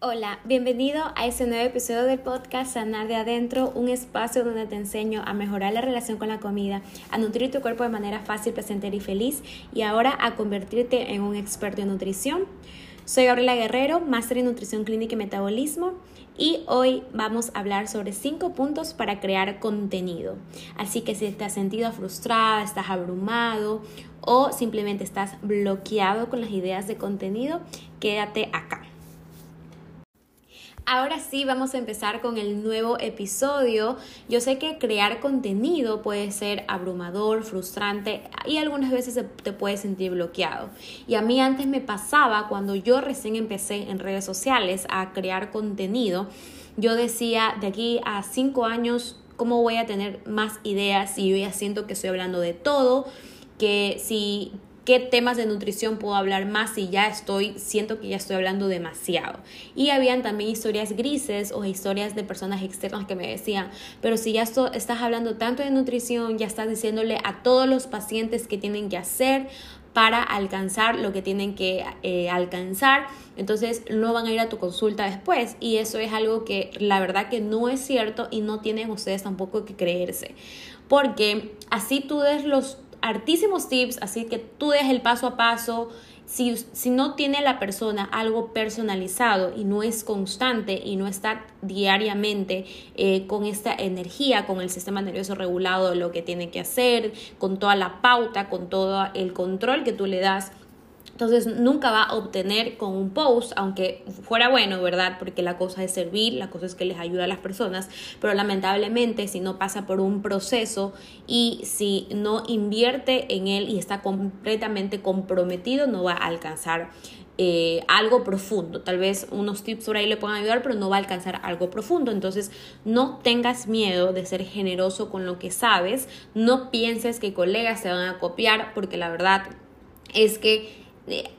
Hola, bienvenido a este nuevo episodio del podcast Sanar de Adentro, un espacio donde te enseño a mejorar la relación con la comida, a nutrir tu cuerpo de manera fácil, placentera y feliz y ahora a convertirte en un experto en nutrición. Soy Gabriela Guerrero, máster en nutrición clínica y metabolismo y hoy vamos a hablar sobre cinco puntos para crear contenido. Así que si te has sentido frustrada, estás abrumado o simplemente estás bloqueado con las ideas de contenido, quédate acá. Ahora sí, vamos a empezar con el nuevo episodio. Yo sé que crear contenido puede ser abrumador, frustrante y algunas veces te puede sentir bloqueado. Y a mí antes me pasaba cuando yo recién empecé en redes sociales a crear contenido, yo decía de aquí a cinco años, ¿cómo voy a tener más ideas si yo ya siento que estoy hablando de todo? que si qué temas de nutrición puedo hablar más si ya estoy, siento que ya estoy hablando demasiado. Y habían también historias grises o historias de personas externas que me decían, pero si ya estás hablando tanto de nutrición, ya estás diciéndole a todos los pacientes qué tienen que hacer para alcanzar lo que tienen que eh, alcanzar, entonces no van a ir a tu consulta después y eso es algo que la verdad que no es cierto y no tienen ustedes tampoco que creerse, porque así tú des los hartísimos tips, así que tú des el paso a paso. Si, si, no tiene la persona algo personalizado y no es constante y no está diariamente eh, con esta energía, con el sistema nervioso regulado, lo que tiene que hacer, con toda la pauta, con todo el control que tú le das entonces nunca va a obtener con un post, aunque fuera bueno, ¿verdad? Porque la cosa es servir, la cosa es que les ayuda a las personas, pero lamentablemente si no pasa por un proceso y si no invierte en él y está completamente comprometido, no va a alcanzar eh, algo profundo. Tal vez unos tips por ahí le puedan ayudar, pero no va a alcanzar algo profundo. Entonces, no tengas miedo de ser generoso con lo que sabes. No pienses que colegas se van a copiar, porque la verdad es que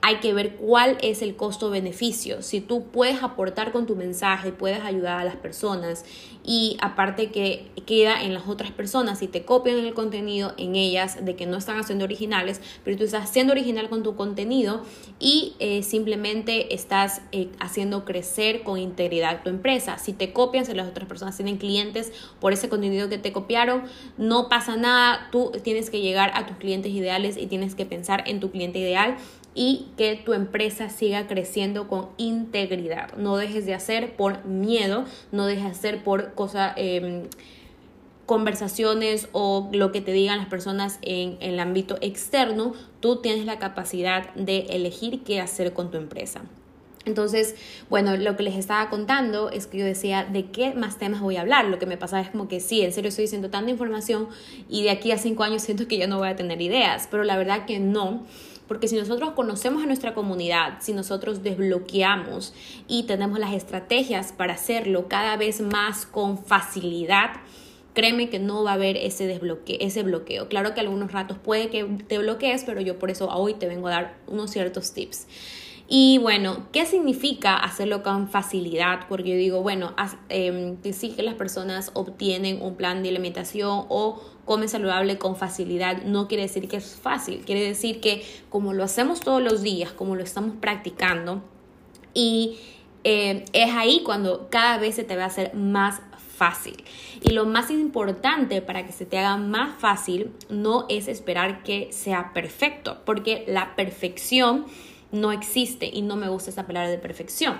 hay que ver cuál es el costo-beneficio. Si tú puedes aportar con tu mensaje, puedes ayudar a las personas y aparte que queda en las otras personas, si te copian el contenido en ellas de que no están haciendo originales, pero tú estás haciendo original con tu contenido y eh, simplemente estás eh, haciendo crecer con integridad tu empresa. Si te copian, si las otras personas tienen clientes por ese contenido que te copiaron, no pasa nada, tú tienes que llegar a tus clientes ideales y tienes que pensar en tu cliente ideal y que tu empresa siga creciendo con integridad. No dejes de hacer por miedo, no dejes de hacer por cosa, em, conversaciones o lo que te digan las personas en, en el ámbito externo. Tú tienes la capacidad de elegir qué hacer con tu empresa. Entonces, bueno, lo que les estaba contando es que yo decía, ¿de qué más temas voy a hablar? Lo que me pasaba es como que sí, en serio estoy diciendo tanta información y de aquí a cinco años siento que ya no voy a tener ideas, pero la verdad que no porque si nosotros conocemos a nuestra comunidad, si nosotros desbloqueamos y tenemos las estrategias para hacerlo cada vez más con facilidad, créeme que no va a haber ese desbloqueo, ese bloqueo. Claro que algunos ratos puede que te bloquees, pero yo por eso hoy te vengo a dar unos ciertos tips. Y bueno, ¿qué significa hacerlo con facilidad? Porque yo digo, bueno, eh, sí que las personas obtienen un plan de alimentación o comen saludable con facilidad, no quiere decir que es fácil, quiere decir que como lo hacemos todos los días, como lo estamos practicando, y eh, es ahí cuando cada vez se te va a hacer más fácil. Y lo más importante para que se te haga más fácil no es esperar que sea perfecto, porque la perfección no existe y no me gusta esa palabra de perfección,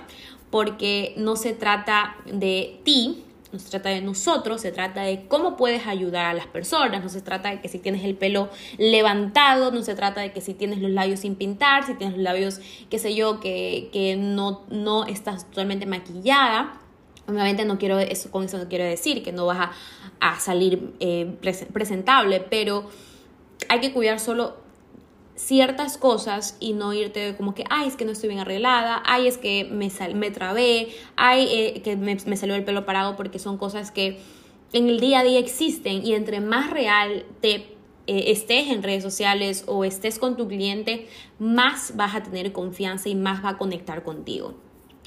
porque no se trata de ti, no se trata de nosotros, se trata de cómo puedes ayudar a las personas, no se trata de que si tienes el pelo levantado, no se trata de que si tienes los labios sin pintar, si tienes los labios, qué sé yo, que, que no, no estás totalmente maquillada. Obviamente no quiero eso, con eso no quiero decir que no vas a, a salir eh, presentable, pero hay que cuidar solo ciertas cosas y no irte como que, ay, es que no estoy bien arreglada, ay, es que me, me trabé, ay, eh, que me, salió el pelo parado porque son cosas que en el día a día existen y entre más real te eh, estés en redes sociales o estés con tu cliente, más vas a tener confianza y más va a conectar contigo.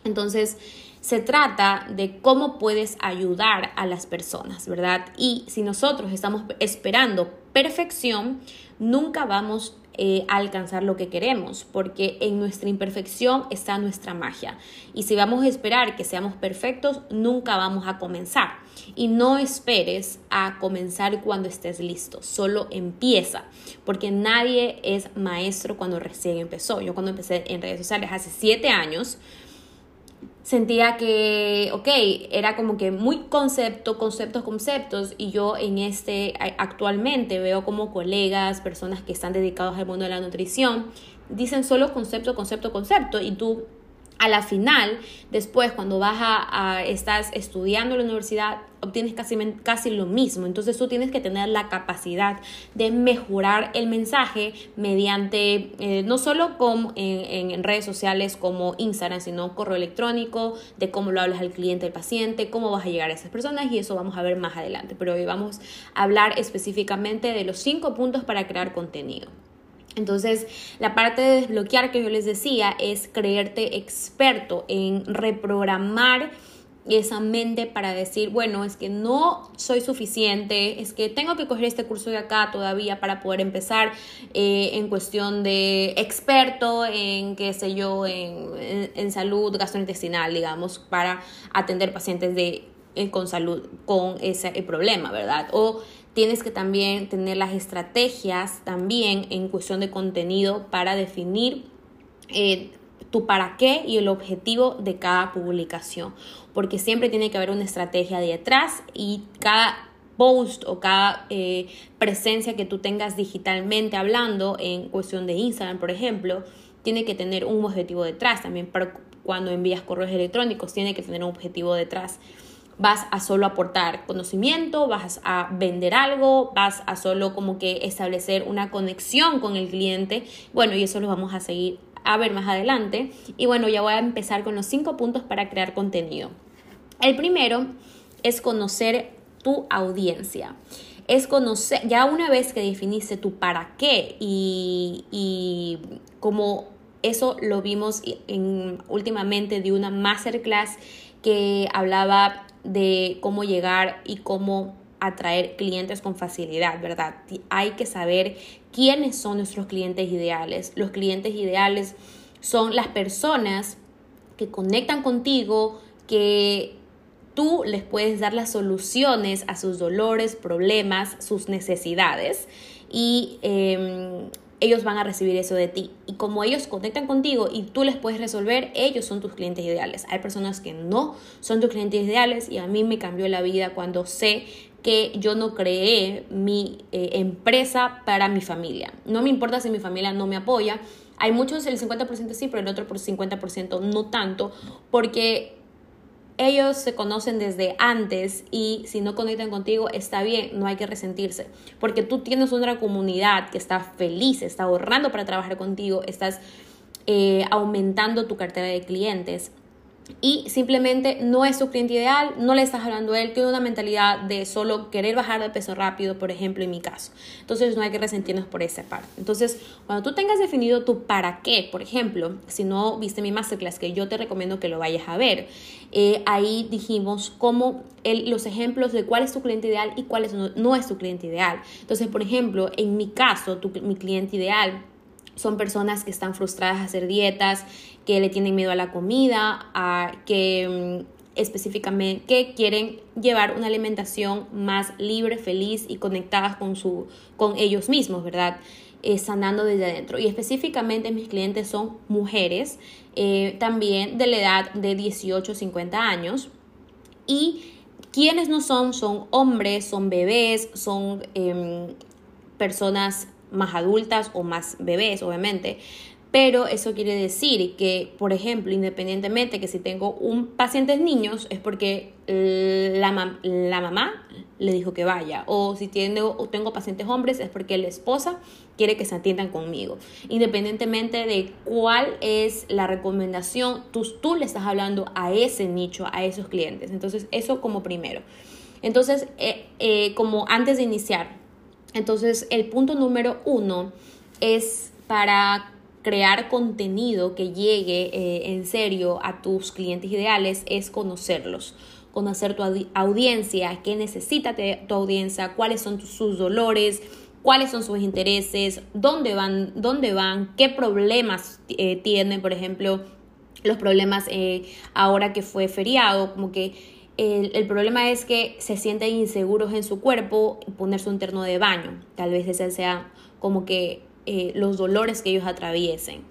Entonces, se trata de cómo puedes ayudar a las personas, ¿verdad? Y si nosotros estamos esperando perfección, nunca vamos eh, alcanzar lo que queremos, porque en nuestra imperfección está nuestra magia. Y si vamos a esperar que seamos perfectos, nunca vamos a comenzar. Y no esperes a comenzar cuando estés listo, solo empieza, porque nadie es maestro cuando recién empezó. Yo cuando empecé en redes sociales hace siete años, sentía que, ok, era como que muy concepto, conceptos, conceptos, y yo en este, actualmente veo como colegas, personas que están dedicados al mundo de la nutrición, dicen solo concepto, concepto, concepto, y tú a la final, después cuando vas a, estás estudiando en la universidad, obtienes casi, casi lo mismo. Entonces tú tienes que tener la capacidad de mejorar el mensaje mediante, eh, no solo con, en, en, redes sociales como Instagram, sino correo electrónico, de cómo lo hablas al cliente, al paciente, cómo vas a llegar a esas personas y eso vamos a ver más adelante. Pero hoy vamos a hablar específicamente de los cinco puntos para crear contenido. Entonces, la parte de desbloquear que yo les decía es creerte experto en reprogramar esa mente para decir, bueno, es que no soy suficiente, es que tengo que coger este curso de acá todavía para poder empezar eh, en cuestión de experto en, qué sé yo, en, en, salud gastrointestinal, digamos, para atender pacientes de, eh, con salud, con ese problema, ¿verdad? O tienes que también tener las estrategias también en cuestión de contenido para definir eh, tu para qué y el objetivo de cada publicación, porque siempre tiene que haber una estrategia detrás y cada post o cada eh, presencia que tú tengas digitalmente hablando en cuestión de Instagram, por ejemplo, tiene que tener un objetivo detrás. También para cuando envías correos electrónicos tiene que tener un objetivo detrás vas a solo aportar conocimiento, vas a vender algo, vas a solo como que establecer una conexión con el cliente. Bueno, y eso lo vamos a seguir a ver más adelante. Y bueno, ya voy a empezar con los cinco puntos para crear contenido. El primero es conocer tu audiencia. Es conocer, ya una vez que definiste tu para qué y, y como eso lo vimos en, últimamente de una masterclass que hablaba de cómo llegar y cómo atraer clientes con facilidad, ¿verdad? Hay que saber quiénes son nuestros clientes ideales. Los clientes ideales son las personas que conectan contigo, que tú les puedes dar las soluciones a sus dolores, problemas, sus necesidades y em, ellos van a recibir eso de ti. Y como ellos conectan contigo y tú les puedes resolver, ellos son tus clientes ideales. Hay personas que no son tus clientes ideales y a mí me cambió la vida cuando sé que yo no creé mi eh, empresa para mi familia. No me importa si mi familia no me apoya. Hay muchos, el 50% sí, pero el otro por 50% no tanto, porque ellos se conocen desde antes y si no conectan contigo está bien, no hay que resentirse, porque tú tienes una comunidad que está feliz, está ahorrando para trabajar contigo, estás eh, aumentando tu cartera de clientes y simplemente no es su cliente ideal, no le estás hablando a él, tiene una mentalidad de solo querer bajar de peso rápido, por ejemplo, en mi caso. Entonces no hay que resentirnos por esa parte. Entonces, cuando tú tengas definido tu para qué, por ejemplo, si no viste mi masterclass, que yo te recomiendo que lo vayas a ver, eh, ahí dijimos cómo los ejemplos de cuál es tu cliente ideal y cuál es, no, es tu cliente ideal. Entonces, por ejemplo, en mi caso, mi cliente ideal son personas que están frustradas a hacer dietas, que le tienen miedo a la comida, a que mm, específicamente que quieren llevar una alimentación más libre, feliz y conectadas con, su, con ellos mismos, ¿verdad? Eh, sanando desde adentro. Y específicamente mis clientes son mujeres, eh, también de la edad de 18 a 50 años. Y quienes no son, son hombres, son bebés, son em, personas más adultas o más bebés, obviamente. Pero eso quiere decir que, por ejemplo, independientemente que si tengo un paciente niños, es porque la, la mamá le dijo que vaya. O si tengo, tengo pacientes hombres, es porque la esposa quiere que se atiendan conmigo. Independientemente de cuál es la recomendación, tú, tú le estás hablando a ese nicho, a esos clientes. Entonces, eso como primero. Entonces, eh, eh, como antes de iniciar, entonces, el punto número uno es para crear contenido que llegue eh, en serio a tus clientes ideales es conocerlos, conocer tu audiencia, qué necesita tu audiencia, cuáles son sus dolores, cuáles son sus intereses, dónde van, dónde van, qué problemas eh, tienen, por ejemplo, los problemas eh, ahora que fue feriado, como que el, problema es que se sienten inseguros en su cuerpo ponerse un terno de baño. Tal vez ese sea como que eh, los dolores que ellos atraviesen.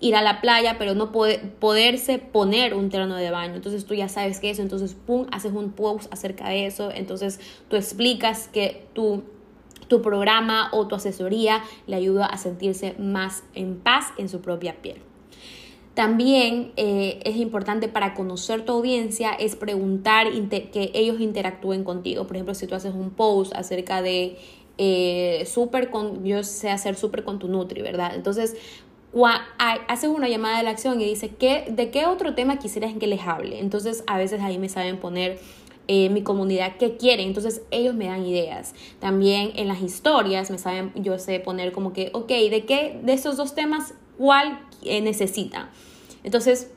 Ir a la playa, pero no poderse poner un terno de baño. Entonces tú ya sabes que eso, entonces pum, haces un post acerca de eso. Entonces tú explicas que tu, tu programa o tu asesoría le ayuda a sentirse más en paz en su propia piel. También eh, es importante para conocer tu audiencia es preguntar que ellos interactúen contigo. Por ejemplo, si tú haces un post acerca de eh, súper con, yo sé hacer súper con tu Nutri, ¿verdad? Entonces, haces una llamada de la acción y dice, ¿qué, ¿de qué otro tema quisieras que les hable? Entonces, a veces ahí me saben poner eh, mi comunidad qué quieren. Entonces ellos me dan ideas. También en las historias me saben, yo sé poner como que, ok, ¿de qué de esos dos temas cuál eh, necesita. Entonces,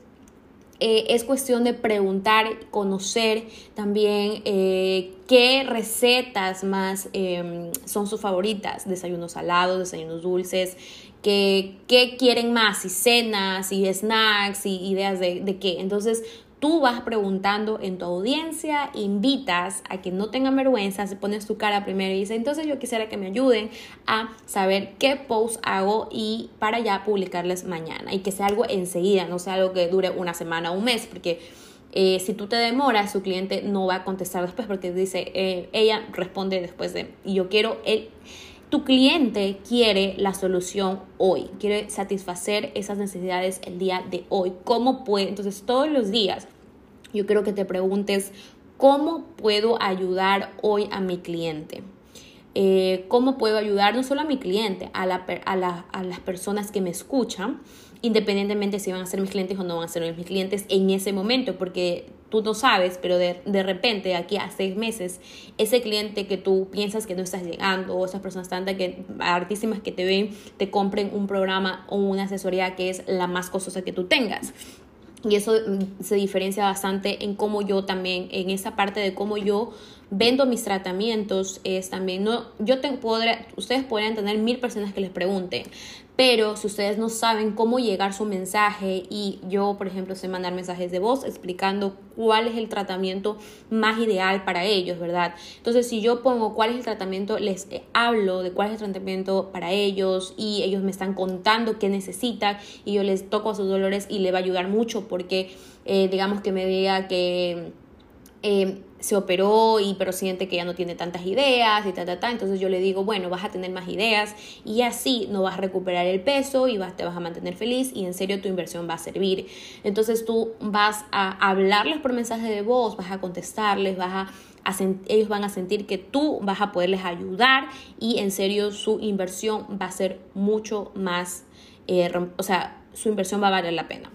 eh, es cuestión de preguntar, conocer también eh, qué recetas más em, son sus favoritas, desayunos salados, desayunos dulces, qué, quieren más, y cenas, y snacks, y ideas de, de qué. Entonces, Tú vas preguntando en tu audiencia, invitas a que no tengan vergüenza, se pones tu cara primero y dices, entonces yo quisiera que me ayuden a saber qué post hago y para ya publicarles mañana y que sea algo enseguida, no sea algo que dure una semana o un mes, porque eh, si tú te demoras, su cliente no va a contestar después porque dice, eh, ella responde después de, y yo quiero el tu cliente quiere la solución hoy, quiere satisfacer esas necesidades el día de hoy. ¿Cómo puede? Entonces, todos los días yo quiero que te preguntes, ¿cómo puedo ayudar hoy a mi cliente? Eh, ¿Cómo puedo ayudar no solo a mi cliente, a, la, a, a las personas que me escuchan? independientemente si van a ser mis clientes o no van a ser mis clientes en ese momento, porque tú no sabes, pero de, de repente, aquí a seis meses, ese cliente que tú piensas que no estás llegando, o esas personas tantas que, artísimas que te ven, te compren un programa o una asesoría que es la más costosa que tú tengas. Y eso mm, se diferencia bastante en cómo yo también, en esa parte de cómo yo vendo mis tratamientos, es también, no, yo te, podré, ustedes podrían tener mil personas que les pregunten, pero si ustedes no saben cómo llegar su mensaje y yo, por ejemplo, sé mandar mensajes de voz explicando cuál es el tratamiento más ideal para ellos, ¿verdad? Entonces, si yo pongo cuál es el tratamiento, les hablo de cuál es el tratamiento para ellos y ellos me están contando qué necesitan y yo les toco a sus dolores y le va a ayudar mucho porque, eh, digamos que me diga que eh, se operó y pero siente que ya no tiene tantas ideas y ta, ta, ta. Entonces yo le digo, bueno, vas a tener más ideas y así no vas a recuperar el peso y te vas a mantener feliz y en serio tu inversión va a servir. Entonces tú vas a hablarles por mensaje de voz, vas a contestarles, vas a ellos van a sentir que tú vas a poderles ayudar y en serio su inversión va a ser mucho más, eh, o sea, su inversión va a valer la pena.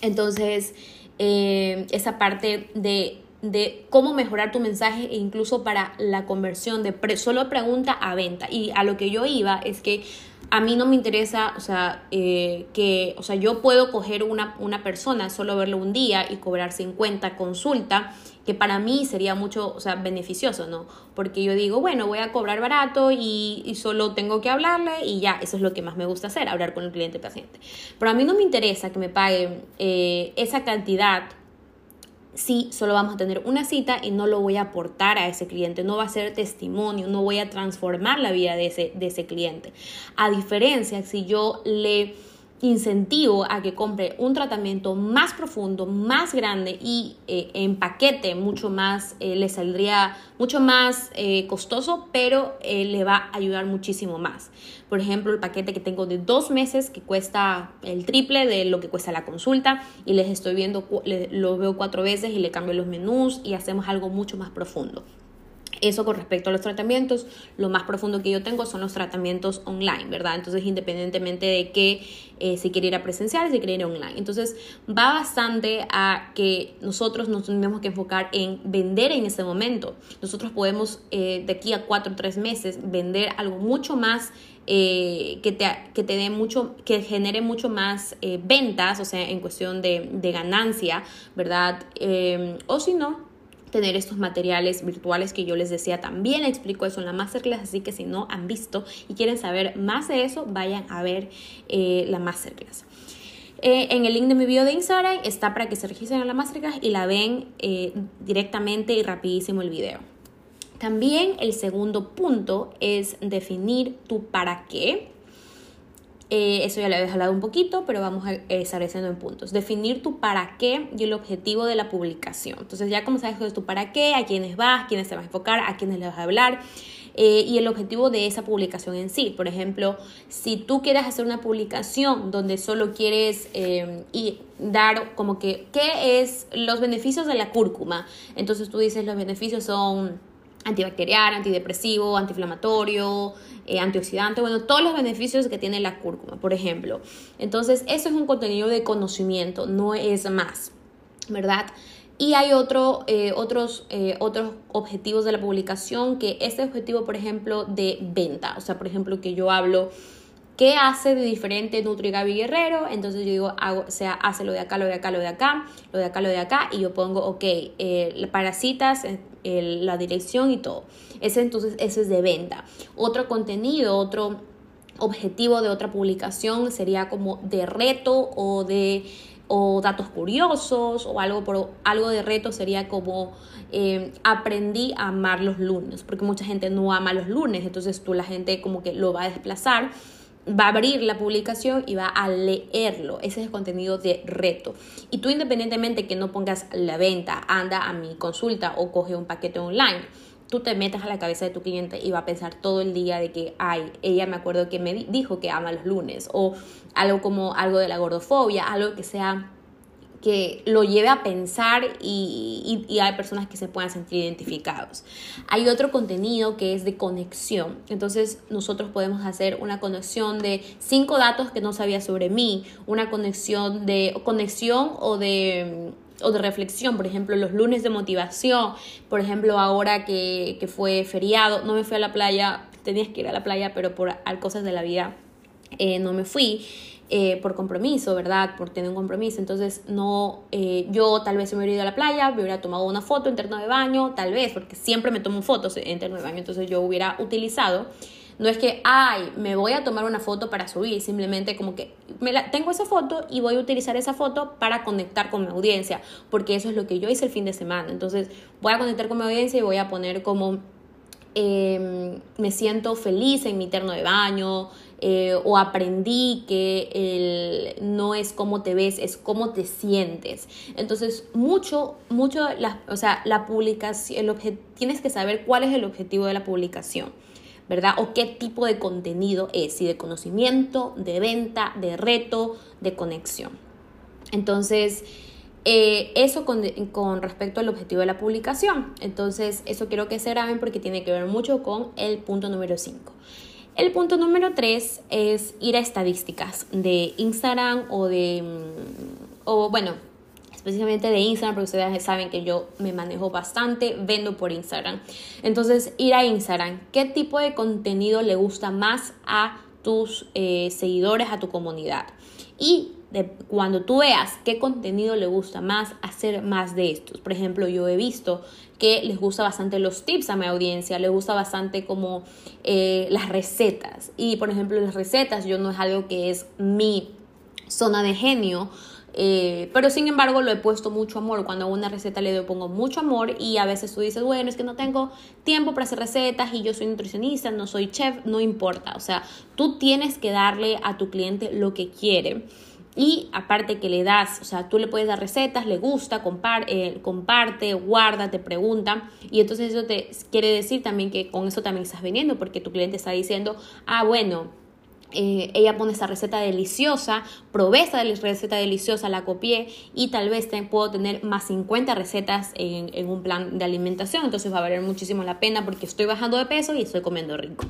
Entonces, eh, esa parte de de cómo mejorar tu mensaje e incluso para la conversión de solo pregunta a venta. Y a lo que yo iba es que a mí no me interesa, o sea, eh, que, o sea, yo puedo coger una, una persona, solo verlo un día y cobrar 50 consulta, que para mí sería mucho, o sea, beneficioso, ¿no? Porque yo digo, bueno, voy a cobrar barato y, solo tengo que hablarle y ya, eso es lo que más me gusta hacer, hablar con el cliente paciente. Pero a mí no me interesa que me paguen eh, esa cantidad si solo vamos a tener una cita y no lo voy a aportar a ese cliente, no va a ser testimonio, no voy a transformar la vida de ese, de ese cliente. A diferencia, si yo le incentivo a que compre un tratamiento más profundo, más grande y eh, en paquete mucho más, eh, le saldría mucho más eh, costoso, pero le va a ayudar muchísimo más. Por ejemplo, el paquete que tengo de dos meses que cuesta el triple de lo que cuesta la consulta y les estoy viendo, lo veo cuatro veces y le cambio los menús y hacemos algo mucho más profundo. Eso con respecto a los tratamientos, lo más profundo que yo tengo son los tratamientos online, ¿verdad? Entonces, independientemente de que eh, si quiere ir a presencial, si quiere ir online. Entonces, va bastante a que nosotros nos tenemos que enfocar en vender en ese momento. Nosotros podemos, eh, de aquí a cuatro o tres meses, vender algo mucho más eh, que, te, que te dé mucho, que genere mucho más ventas, o sea, en cuestión de, de ganancia, ¿verdad? o si no, tener estos materiales virtuales que yo les decía. También explico eso en la masterclass, así que si no han visto y quieren saber más de eso, vayan a ver eh, la masterclass. Eh, en el link de mi video de Instagram está para que se registren a la masterclass y la ven eh, directamente y rapidísimo el video. También el segundo punto es definir tu para qué. Eh, eso ya lo había hablado un poquito, pero vamos a estableciendo en puntos. Definir tu para qué y el objetivo de la publicación. Entonces ya como sabes es tu para qué, a quiénes vas, quiénes te vas a enfocar, a quiénes le vas a hablar. Eh, y el objetivo de esa publicación en sí. Por ejemplo, si tú quieres hacer una publicación donde solo quieres eh, y dar como que, ¿qué es los beneficios de la cúrcuma? Entonces tú dices los beneficios son antibacterial, antidepresivo, antiinflamatorio, eh, antioxidante, bueno, todos los beneficios que tiene la cúrcuma, por ejemplo. Entonces, eso es un contenido de conocimiento, no es más, ¿verdad? Y hay otro, eh, otros, eh, otros objetivos de la publicación, que este objetivo, por ejemplo, de venta, o sea, por ejemplo, que yo hablo ¿Qué hace de diferente Nutri Gaby Guerrero? Entonces yo digo, hago, o sea, hace lo de acá, lo de acá, lo de acá, lo de acá, lo de acá, y yo pongo, ok, eh, parasitas, la dirección y todo. Ese entonces, ese es de venta. Otro contenido, otro objetivo de otra publicación sería como de reto o de o datos curiosos o algo, por, algo de reto sería como eh, aprendí a amar los lunes, porque mucha gente no ama los lunes, entonces tú la gente como que lo va a desplazar va a abrir la publicación y va a leerlo. Ese es el contenido de reto. Y tú independientemente que no pongas la venta, anda a mi consulta o coge un paquete online, tú te metas a la cabeza de tu cliente y va a pensar todo el día de que, ay, ella me acuerdo que me dijo que ama los lunes o algo como algo de la gordofobia, algo que sea que lo lleve a pensar y, hay personas que se puedan sentir identificados. Hay otro contenido que es de conexión. Entonces nosotros podemos hacer una conexión de cinco datos que no sabía sobre mí, una conexión de conexión o de o de reflexión, por ejemplo, los lunes de motivación, por ejemplo, ahora que, que fue feriado, no me fui a la playa, tenías que ir a la playa, pero por cosas de la vida eh, no me fui. Eh, por compromiso, ¿verdad? Por tener un compromiso. Entonces, no, eh, yo tal vez me hubiera ido a la playa, me hubiera tomado una foto en terno de baño, tal vez, porque siempre me tomo fotos en terno de baño, entonces yo hubiera utilizado. No es que, ay, me voy a tomar una foto para subir, simplemente como que me la, tengo esa foto y voy a utilizar esa foto para conectar con mi audiencia, porque eso es lo que yo hice el fin de semana. Entonces, voy a conectar con mi audiencia y voy a poner como Em, me siento feliz en mi terno de baño eh, o aprendí que el, no es cómo te ves, es cómo te sientes. Entonces, mucho, mucho, la, o sea, la publicación, el tienes que saber cuál es el objetivo de la publicación. ¿verdad? O qué tipo de contenido es, si de conocimiento, de venta, de reto, de conexión. Entonces, eh, eso con, con, respecto al objetivo de la publicación. Entonces, eso quiero que se graben porque tiene que ver mucho con el punto número 5. El punto número 3 es ir a estadísticas de Instagram o de, mm, o bueno, específicamente de Instagram, porque ustedes saben que yo me manejo bastante, vendo por Instagram. Entonces, ir a Instagram, ¿qué tipo de contenido le gusta más a tus eh, seguidores, a tu comunidad? Y de cuando tú veas qué contenido le gusta más, hacer más de estos. Por ejemplo, yo he visto que les gusta bastante los tips a mi audiencia, les gusta bastante como eh, las recetas. Y por ejemplo, las recetas, yo no es algo que es mi zona de genio, eh, pero sin embargo lo he puesto mucho amor. Cuando a una receta le pongo mucho amor y a veces tú dices, bueno, es que no tengo tiempo para hacer recetas y yo soy nutricionista, no soy chef, no importa. O sea, tú tienes que darle a tu cliente lo que quiere. Y aparte que le das, o sea, tú le puedes dar recetas, le gusta, eh, comparte, guarda, te pregunta. Y entonces eso te quiere decir también que con eso también estás vendiendo, porque tu cliente está diciendo, ah, bueno, eh, ella pone esta receta deliciosa, probé esta receta deliciosa, la copié y tal vez puedo tener más 50 recetas en, un plan de alimentación. Entonces va a valer muchísimo la pena porque estoy bajando de peso y estoy comiendo rico.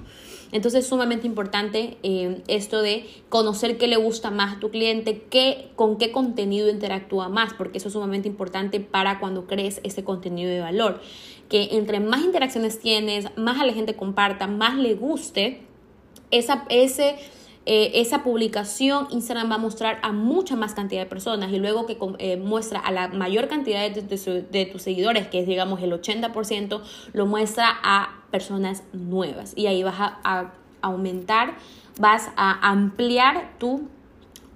Entonces es sumamente importante eh, esto de conocer qué le gusta más a tu cliente, qué, con qué contenido interactúa más, porque eso es sumamente importante para cuando crees ese contenido de valor. Que entre más interacciones tienes, más a la gente comparta, más le guste esa, ese, eh, esa publicación Instagram va a mostrar a mucha más cantidad de personas y luego que eh, muestra a la mayor cantidad de, tus seguidores, que es digamos el 80%, lo muestra a personas nuevas y ahí vas a, aumentar, vas a ampliar tu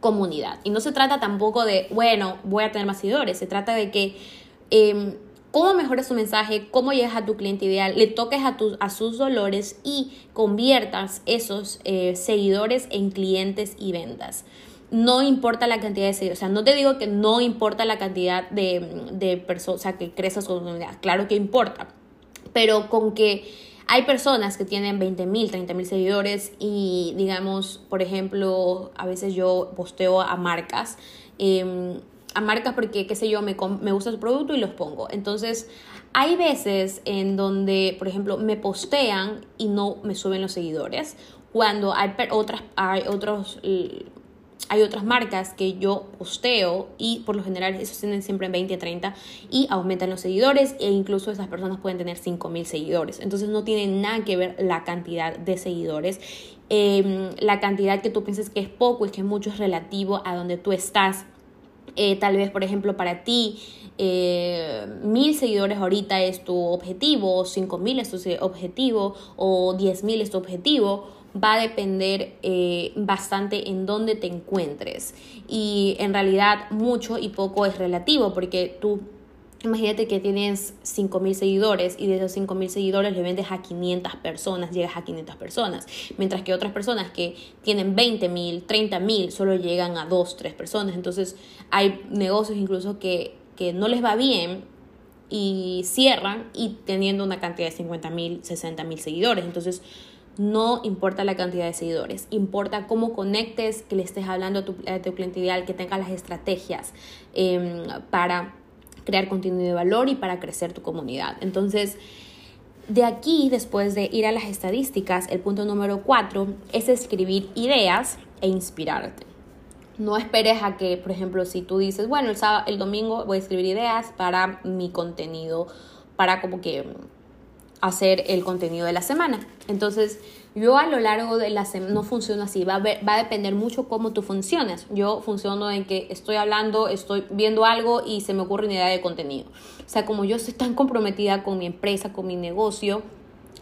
comunidad. Y no se trata tampoco de, bueno, voy a tener más seguidores, se trata de que... Em, cómo mejoras tu mensaje, cómo llegas a tu cliente ideal, le toques a, tus, a sus dolores y conviertas esos eh, seguidores en clientes y ventas. No importa la cantidad de seguidores, o sea, no te digo que no importa la cantidad de, personas, o sea, que crezcas su comunidad, claro que importa, pero con que hay personas que tienen 20 mil, 30 mil seguidores y digamos, por ejemplo, a veces yo posteo a marcas. Eh, a marcas porque, qué sé yo, me, me gusta su producto y los pongo. Entonces, hay veces en donde, por ejemplo, me postean y no me suben los seguidores. Cuando hay otras, hay otros hay otras marcas que yo posteo y por lo general esos tienen siempre 20, 30 y aumentan los seguidores e incluso esas personas pueden tener 5 mil seguidores. Entonces no tiene nada que ver la cantidad de seguidores. Em, la cantidad que tú pienses que es poco y que mucho es relativo a donde tú estás eh, tal vez, por ejemplo, para ti, eh, mil seguidores ahorita es tu objetivo, cinco mil es tu objetivo, o diez mil es tu objetivo, va a depender eh, bastante en dónde te encuentres. Y en realidad mucho y poco es relativo, porque tú Imagínate que tienes 5.000 seguidores y de esos 5.000 seguidores le vendes a 500 personas, llegas a 500 personas. Mientras que otras personas que tienen 20.000, 30.000 solo llegan a 2, 3 personas. Entonces hay negocios incluso que, que no les va bien y cierran y teniendo una cantidad de 50.000, 60.000 seguidores. Entonces no importa la cantidad de seguidores, importa cómo conectes, que le estés hablando a tu, cliente ideal, que tengas las estrategias eh, para crear contenido de valor y para crecer tu comunidad. Entonces, de aquí, después de ir a las estadísticas, el punto número cuatro es escribir ideas e inspirarte. No esperes a que, por ejemplo, si tú dices, bueno, el, sábado, el domingo voy a escribir ideas para mi contenido, para como que hacer el contenido de la semana. Entonces, yo a lo largo de la semana no funciona así, va a, va a depender mucho cómo tú funcionas. Yo funciono en que estoy hablando, estoy viendo algo y se me ocurre una idea de contenido. O sea, como yo estoy tan comprometida con mi empresa, con mi negocio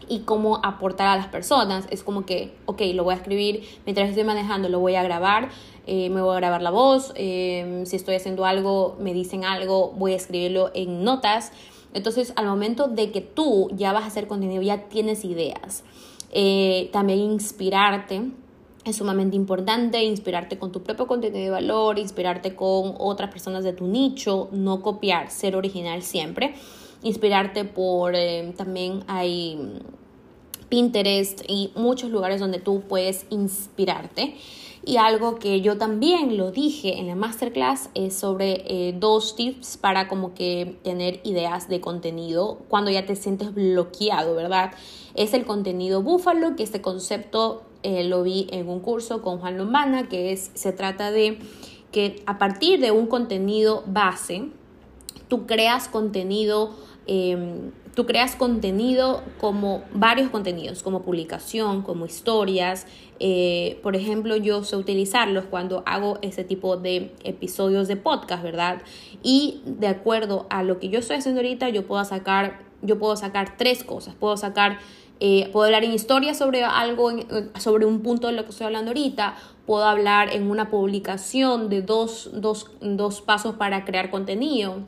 y cómo aportar a las personas, es como que, ok, lo voy a escribir mientras estoy manejando, lo voy a grabar, eh, me voy a grabar la voz, eh, si estoy haciendo algo, me dicen algo, voy a escribirlo en notas. Entonces, al momento de que tú ya vas a hacer contenido, ya tienes ideas. Eh, también inspirarte. Es sumamente importante inspirarte con tu propio contenido de valor, inspirarte con otras personas de tu nicho, no copiar, ser original siempre. Inspirarte por, eh, también hay Pinterest y muchos lugares donde tú puedes inspirarte. Y algo que yo también lo dije en la masterclass es sobre eh, dos tips para como que tener ideas de contenido cuando ya te sientes bloqueado, ¿verdad? Es el contenido búfalo, que este concepto eh, lo vi en un curso con Juan Lombana, que es, se trata de que a partir de un contenido base, tú creas contenido em, Tú creas contenido como varios contenidos, como publicación, como historias. Eh, por ejemplo, yo sé utilizarlos cuando hago ese tipo de episodios de podcast, ¿verdad? Y de acuerdo a lo que yo estoy haciendo ahorita, yo puedo sacar, yo puedo sacar tres cosas. Puedo sacar, eh, puedo hablar en historias sobre algo, sobre un punto de lo que estoy hablando ahorita. Puedo hablar en una publicación de dos, dos, dos pasos para crear contenido.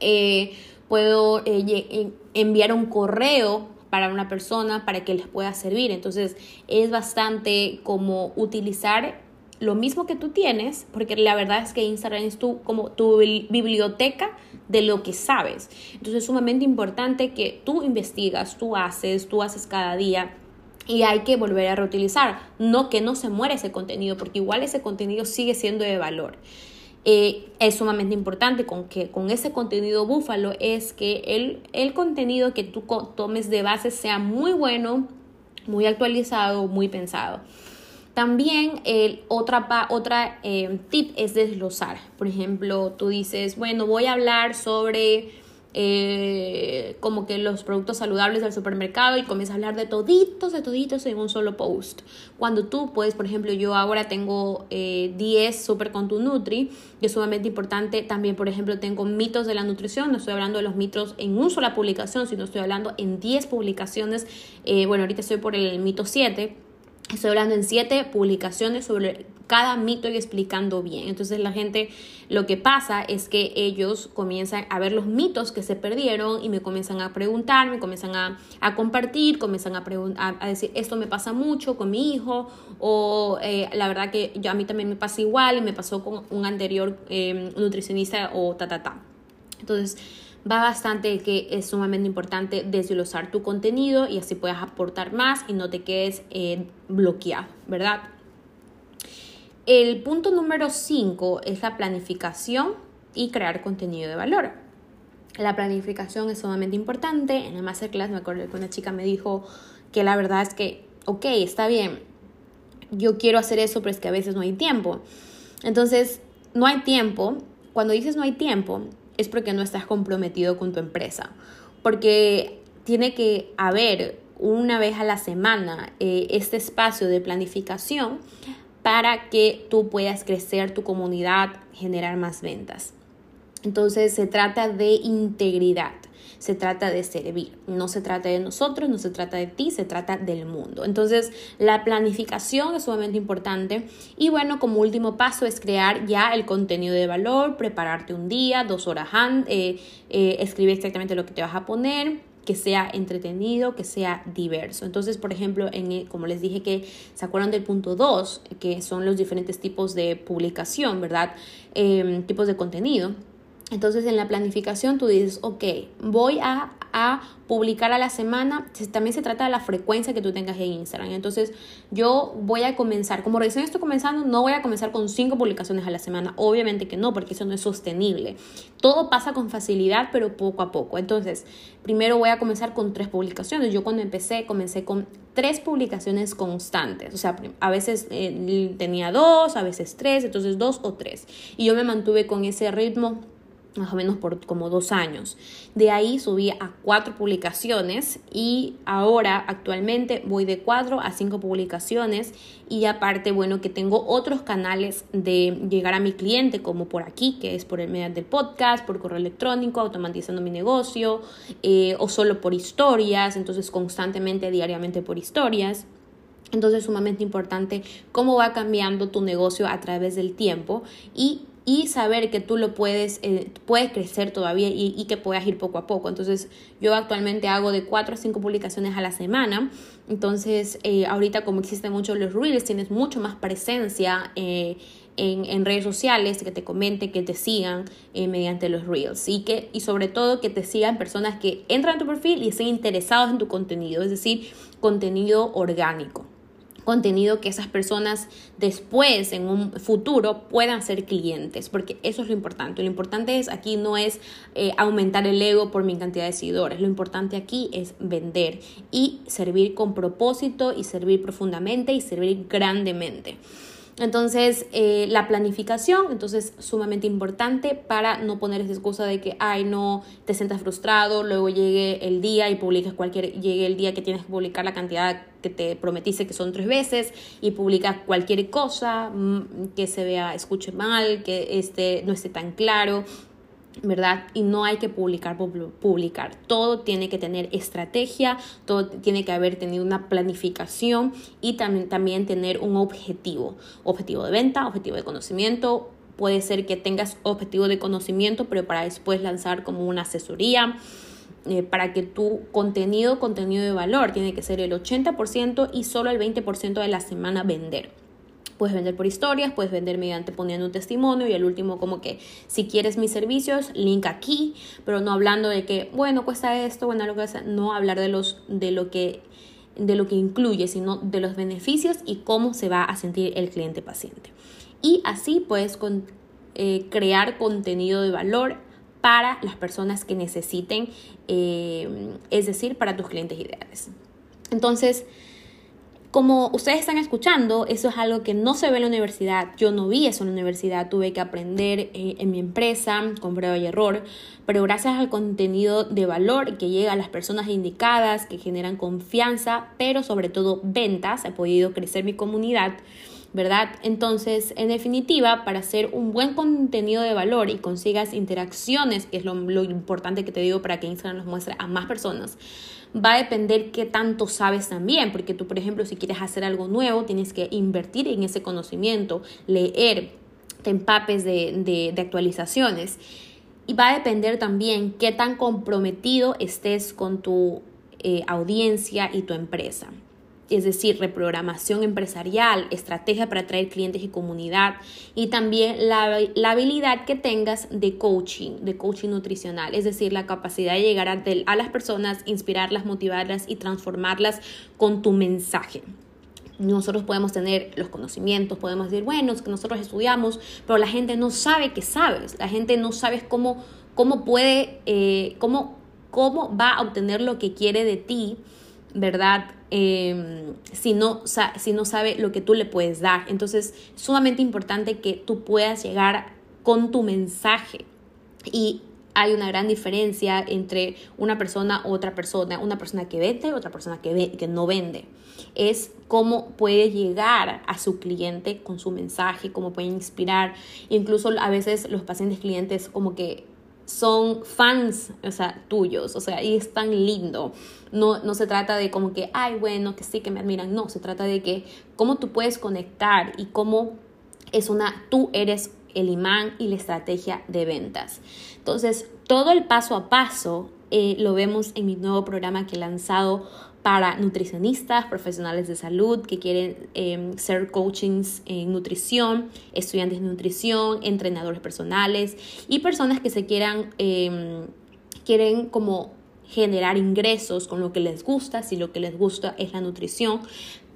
Eh, puedo eh, enviar un correo para una persona para que les pueda servir. Entonces es bastante como utilizar lo mismo que tú tienes, porque la verdad es que Instagram es tu, como tu biblioteca de lo que sabes. Entonces es sumamente importante que tú investigas, tú haces, tú haces cada día y hay que volver a reutilizar. No que no se muera ese contenido, porque igual ese contenido sigue siendo de valor. Eh, es sumamente importante con que con ese contenido búfalo es que el, el contenido que tú tomes de base sea muy bueno, muy actualizado, muy pensado. También el otra, otra eh, tip es desglosar. Por ejemplo, tú dices, bueno, voy a hablar sobre eh, como que los productos saludables del supermercado y comienza a hablar de toditos, de toditos en un solo post. Cuando tú puedes, por ejemplo, yo ahora tengo 10 eh, Super con tu Nutri, que es sumamente importante. También, por ejemplo, tengo mitos de la nutrición. No estoy hablando de los mitos en una sola publicación, sino estoy hablando en 10 publicaciones. Eh, bueno, ahorita estoy por el mito 7 Estoy hablando en siete publicaciones sobre cada mito y explicando bien. Entonces la gente lo que pasa es que ellos comienzan a ver los mitos que se perdieron y me comienzan a preguntar, me comienzan a, compartir, comienzan a, a, decir esto me pasa mucho con mi hijo o eh, la verdad que yo, a mí también me pasa igual y me pasó con un anterior eh, nutricionista o ta, ta, ta. Entonces va bastante que es sumamente importante desglosar tu contenido y así puedas aportar más y no te quedes eh, bloqueado, ¿verdad? El punto número 5 es la planificación y crear contenido de valor. La planificación es sumamente importante. En el masterclass me acuerdo que una chica me dijo que la verdad es que, ok, está bien, yo quiero hacer eso, pero es que a veces no hay tiempo. Entonces, no hay tiempo. Cuando dices no hay tiempo, es porque no estás comprometido con tu empresa. Porque tiene que haber una vez a la semana eh, este espacio de planificación para que tú puedas crecer tu comunidad, generar más ventas. Entonces se trata de integridad se trata de servir, no se trata de nosotros, no se trata de ti, se trata del mundo. Entonces, la planificación es sumamente importante y bueno, como último paso es crear ya el contenido de valor, prepararte un día, dos horas antes, eh, eh, escribir exactamente lo que te vas a poner que sea entretenido, que sea diverso. Entonces, por ejemplo, en, como les dije que se acuerdan del punto 2, que son los diferentes tipos de publicación, ¿verdad? Em, tipos de contenido. Entonces en la planificación tú dices, ok, voy a, publicar a la semana. También se trata de la frecuencia que tú tengas en Instagram. Entonces yo voy a comenzar, como recién estoy comenzando, no voy a comenzar con cinco publicaciones a la semana. Obviamente que no, porque eso no es sostenible. Todo pasa con facilidad, pero poco a poco. Entonces, primero voy a comenzar con tres publicaciones. Yo cuando empecé, comencé con tres publicaciones constantes. O sea, a veces eh, tenía dos, a veces tres, entonces dos o tres. Y yo me mantuve con ese ritmo más o menos por como dos años. De ahí subí a cuatro publicaciones y ahora actualmente voy de cuatro a cinco publicaciones y aparte, bueno, que tengo otros canales de llegar a mi cliente como por aquí, que es por el medio del podcast, por correo electrónico, automatizando mi negocio eh, o solo por historias, entonces constantemente, diariamente por historias. Entonces, sumamente importante cómo va cambiando tu negocio a través del tiempo y y saber que tú lo puedes, eh, puedes crecer todavía y, que puedas ir poco a poco. Entonces yo actualmente hago de 4 a 5 publicaciones a la semana. Entonces eh, ahorita como existen muchos los reels, tienes mucho más presencia. Eh, en, en, redes sociales, que te comenten, que te sigan mediante los reels y, que, y sobre todo que te sigan personas que entran a tu perfil y estén interesados en tu contenido, es decir, contenido orgánico contenido que esas personas después, en un futuro, puedan ser clientes, porque eso es lo importante. Lo importante es aquí no es eh, aumentar el ego por mi cantidad de seguidores, lo importante aquí es vender y servir con propósito y servir profundamente y servir grandemente. Entonces, eh, la planificación, entonces, sumamente importante para no poner esa excusa de que, ay, no, te sientas frustrado, luego llegue el día y publiques cualquier, llegue el día que tienes que publicar la cantidad que te prometiste que son tres veces y publicas cualquier cosa mm, que se vea, escuche mal, que este, no esté tan claro. ¿verdad? Y no hay que publicar publicar. Todo tiene que tener estrategia, todo tiene que haber tenido una planificación y también, también tener un objetivo. Objetivo de venta, objetivo de conocimiento. Puede ser que tengas objetivo de conocimiento, pero para después lanzar como una asesoría. Eh, para que tu contenido, contenido de valor, tiene que ser el 80% y solo el 20% de la semana vender. Puedes vender por historias, puedes vender mediante poniendo un testimonio y el último como que si quieres mis servicios, link aquí, pero no hablando de que, bueno, cuesta esto, bueno, lo que sea, no hablar de los de lo que de lo que incluye, sino de los beneficios y cómo se va a sentir el cliente paciente. Y así puedes eh, crear contenido de valor para las personas que necesiten, eh, es decir, para tus clientes ideales. Entonces, como ustedes están escuchando, eso es algo que no se ve en la universidad. Yo no vi eso en la universidad, tuve que aprender eh, en mi empresa con prueba y error, pero gracias al contenido de valor que llega a las personas indicadas, que generan confianza, pero sobre todo ventas, he podido crecer mi comunidad. ¿Verdad? Entonces, en definitiva, para hacer un buen contenido de valor y consigas interacciones, que es lo, lo importante que te digo para que Instagram los muestre a más personas, va a depender qué tanto sabes también, porque tú, por ejemplo, si quieres hacer algo nuevo, tienes que invertir en ese conocimiento, leer, te empapes de, de, actualizaciones. Y va a depender también qué tan comprometido estés con tu eh, audiencia y tu empresa es decir, reprogramación empresarial, estrategia para atraer clientes y comunidad, y también la, habilidad que tengas de coaching, de coaching nutricional, es decir, la capacidad de llegar a, las personas, inspirarlas, motivarlas y transformarlas con tu mensaje. Nosotros podemos tener los conocimientos, podemos decir, bueno, que nosotros estudiamos, pero la gente no sabe que sabes, la gente no sabe cómo, cómo puede, eh, cómo, cómo va a obtener lo que quiere de ti, ¿verdad? Em, si, no, si no sabe lo que tú le puedes dar. Entonces, es sumamente importante que tú puedas llegar con tu mensaje. Y hay una gran diferencia entre una persona u otra persona, una persona que vende otra persona que, que no vende. Es cómo puede llegar a su cliente con su mensaje, cómo puede inspirar. Incluso a veces los pacientes clientes como que son fans, o sea, tuyos, o sea, y es tan lindo. No, no se trata de como que, ay, bueno, que sí, que me admiran, no, se trata de que cómo tú puedes conectar y cómo es una, tú eres el imán y la estrategia de ventas. Entonces, todo el paso a paso eh, lo vemos en mi nuevo programa que he lanzado para nutricionistas, profesionales de salud que quieren em, ser coachings en nutrición, estudiantes de nutrición, entrenadores personales y personas que se quieran, em, quieren como generar ingresos con lo que les gusta, si lo que les gusta es la nutrición,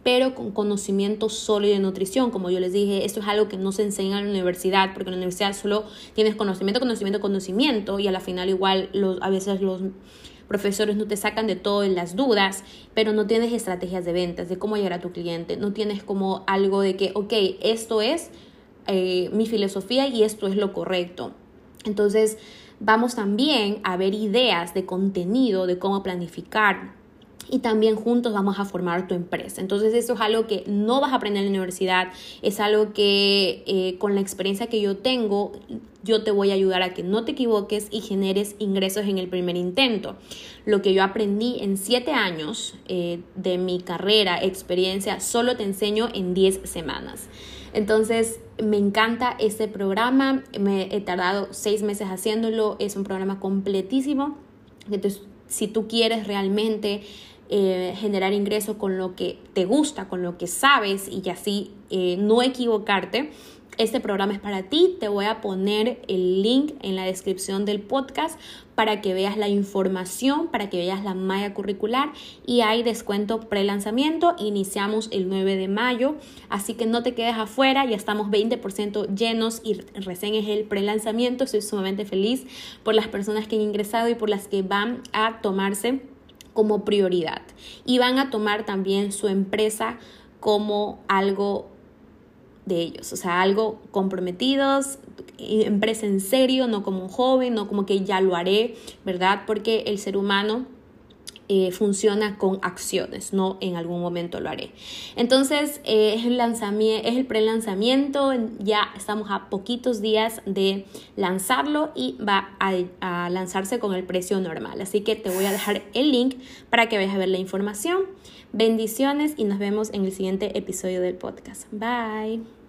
pero con conocimiento sólido de nutrición. Como yo les dije, esto es algo que no se enseña en la universidad, porque en la universidad solo tienes conocimiento, conocimiento, conocimiento, y a la final igual los, a veces los profesores no te sacan de todas las dudas, pero no tienes estrategias de ventas, de cómo llegar a tu cliente, no tienes como algo de que, ok, esto es eh, mi filosofía y esto es lo correcto. Entonces, vamos también a ver ideas de contenido, de cómo planificar, y también juntos vamos a formar tu empresa. Entonces eso es algo que no vas a aprender en la universidad, es algo que eh, con la experiencia que yo tengo, yo te voy a ayudar a que no te equivoques y generes ingresos en el primer intento. Lo que yo aprendí en siete años eh, de mi carrera, experiencia, solo te enseño en 10 semanas. Entonces, me encanta este programa, me he tardado seis meses haciéndolo, es un programa completísimo. Entonces, si tú quieres realmente eh, generar ingreso con lo que te gusta, con lo que sabes y así eh, no equivocarte, este programa es para ti. Te voy a poner el link en la descripción del podcast para que veas la información, para que veas la malla curricular y hay descuento pre-lanzamiento. Iniciamos el 9 de mayo, así que no te quedes afuera, ya estamos 20% llenos y recién es el pre-lanzamiento. Estoy sumamente feliz por las personas que han ingresado y por las que van a tomarse como prioridad y van a tomar también su empresa como algo de ellos, o sea, algo comprometidos, empresa en serio, no como un joven, no como que ya lo haré, ¿verdad? Porque el ser humano eh, funciona con acciones, no en algún momento lo haré. Entonces, eh, es el lanzamiento, es el pre-lanzamiento, ya estamos a poquitos días de lanzarlo y va a, a lanzarse con el precio normal. Así que te voy a dejar el link para que vayas a ver la información. Bendiciones y nos vemos en el siguiente episodio del podcast. Bye.